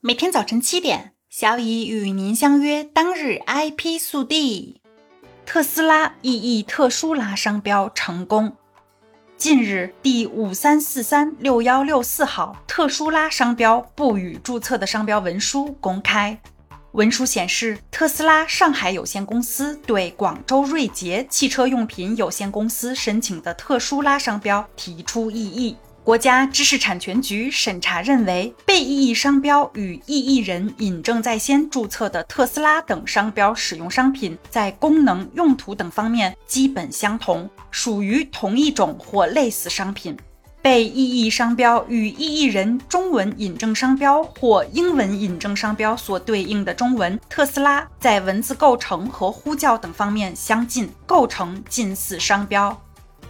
每天早晨七点，小乙与您相约。当日 IP 速递：特斯拉 EE 特殊拉商标成功。近日，第五三四三六幺六四号特殊拉商标不予注册的商标文书公开。文书显示，特斯拉上海有限公司对广州瑞捷汽车用品有限公司申请的特殊拉商标提出异议。国家知识产权局审查认为，被异议商标与异议人引证在先注册的特斯拉等商标使用商品在功能、用途等方面基本相同，属于同一种或类似商品。被异议商标与异议人中文引证商标或英文引证商标所对应的中文“特斯拉”在文字构成和呼叫等方面相近，构成近似商标。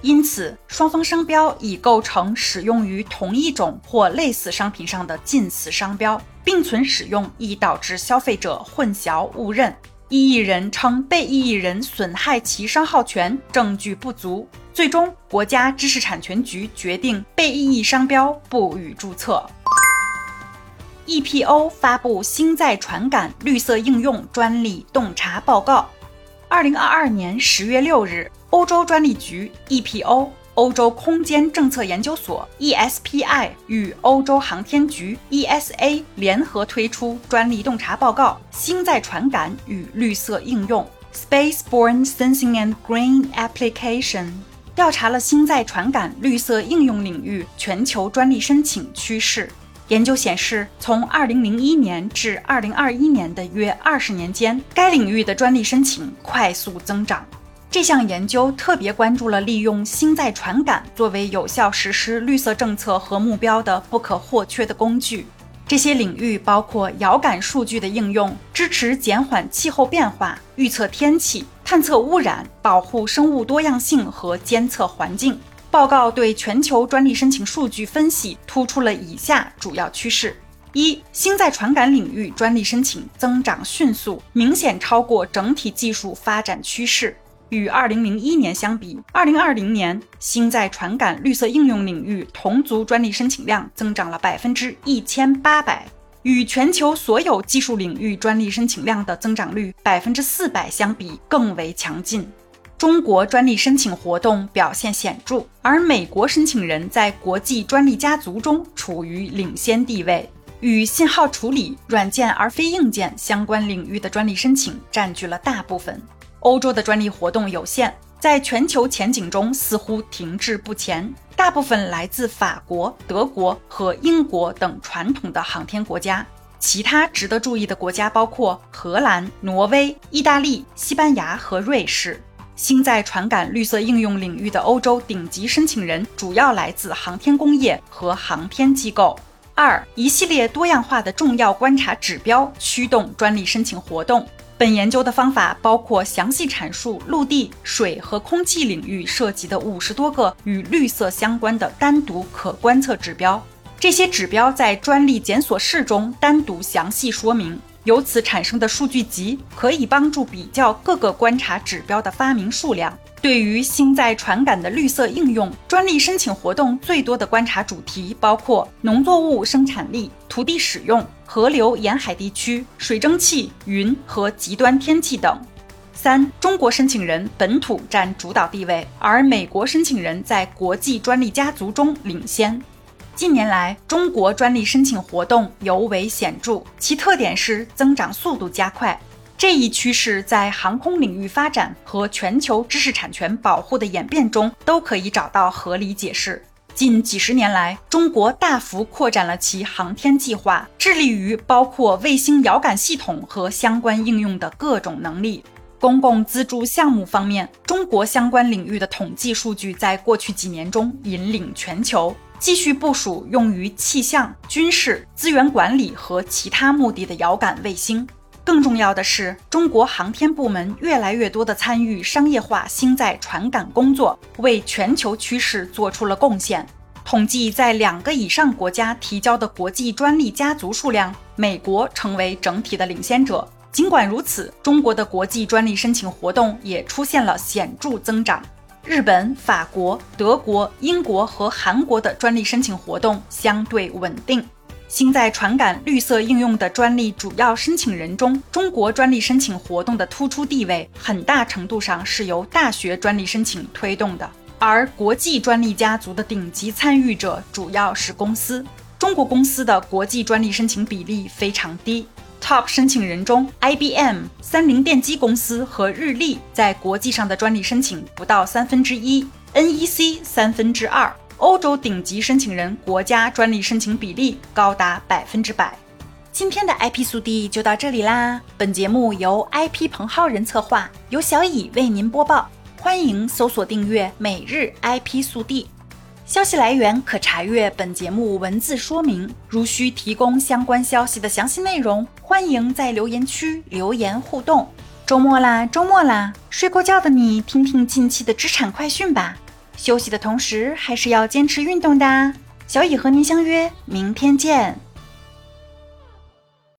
因此，双方商标已构成使用于同一种或类似商品上的近似商标，并存使用易导致消费者混淆误认。异议人称被异议人损害其商号权，证据不足。最终，国家知识产权局决定被异议商标不予注册。EPO 发布星载传感绿色应用专利洞察报告。二零二二年十月六日。欧洲专利局 EPO、欧洲空间政策研究所 ESPI 与欧洲航天局 ESA 联合推出专利洞察报告《星载传感与绿色应用》（Spaceborne Sensing and Green Application），调查了星载传感绿色应用领域全球专利申请趋势。研究显示，从2001年至2021年的约二十年间，该领域的专利申请快速增长。这项研究特别关注了利用星载传感作为有效实施绿色政策和目标的不可或缺的工具。这些领域包括遥感数据的应用，支持减缓气候变化、预测天气、探测污染、保护生物多样性和监测环境。报告对全球专利申请数据分析突出了以下主要趋势：一、星载传感领域专利申请增长迅速，明显超过整体技术发展趋势。与2001年相比，2020年星在传感绿色应用领域同族专利申请量增长了百分之一千八百，与全球所有技术领域专利申请量的增长率百分之四百相比更为强劲。中国专利申请活动表现显著，而美国申请人在国际专利家族中处于领先地位，与信号处理、软件而非硬件相关领域的专利申请占据了大部分。欧洲的专利活动有限，在全球前景中似乎停滞不前，大部分来自法国、德国和英国等传统的航天国家。其他值得注意的国家包括荷兰、挪威、意大利、西班牙和瑞士。新在传感绿色应用领域的欧洲顶级申请人主要来自航天工业和航天机构。二，一系列多样化的重要观察指标驱动专利申请活动。本研究的方法包括详细阐述陆地、水和空气领域涉及的五十多个与绿色相关的单独可观测指标。这些指标在专利检索式中单独详细说明，由此产生的数据集可以帮助比较各个观察指标的发明数量。对于新在传感的绿色应用，专利申请活动最多的观察主题包括农作物生产力、土地使用、河流沿海地区、水蒸气、云和极端天气等。三、中国申请人本土占主导地位，而美国申请人在国际专利家族中领先。近年来，中国专利申请活动尤为显著，其特点是增长速度加快。这一趋势在航空领域发展和全球知识产权保护的演变中都可以找到合理解释。近几十年来，中国大幅扩展了其航天计划，致力于包括卫星遥感系统和相关应用的各种能力。公共资助项目方面，中国相关领域的统计数据在过去几年中引领全球，继续部署用于气象、军事、资源管理和其他目的的遥感卫星。更重要的是，中国航天部门越来越多地参与商业化星载传感工作，为全球趋势做出了贡献。统计在两个以上国家提交的国际专利家族数量，美国成为整体的领先者。尽管如此，中国的国际专利申请活动也出现了显著增长。日本、法国、德国、英国和韩国的专利申请活动相对稳定。新在传感绿色应用的专利主要申请人中，中国专利申请活动的突出地位，很大程度上是由大学专利申请推动的。而国际专利家族的顶级参与者主要是公司，中国公司的国际专利申请比例非常低。Top 申请人中，IBM、三菱电机公司和日立在国际上的专利申请不到三分之一，NEC 三分之二。欧洲顶级申请人国家专利申请比例高达百分之百。今天的 IP 速递就到这里啦。本节目由 IP 彭浩人策划，由小乙为您播报。欢迎搜索订阅每日 IP 速递。消息来源可查阅本节目文字说明。如需提供相关消息的详细内容，欢迎在留言区留言互动。周末啦，周末啦，睡过觉的你听听近期的知产快讯吧。休息的同时，还是要坚持运动的。小乙和您相约明天见。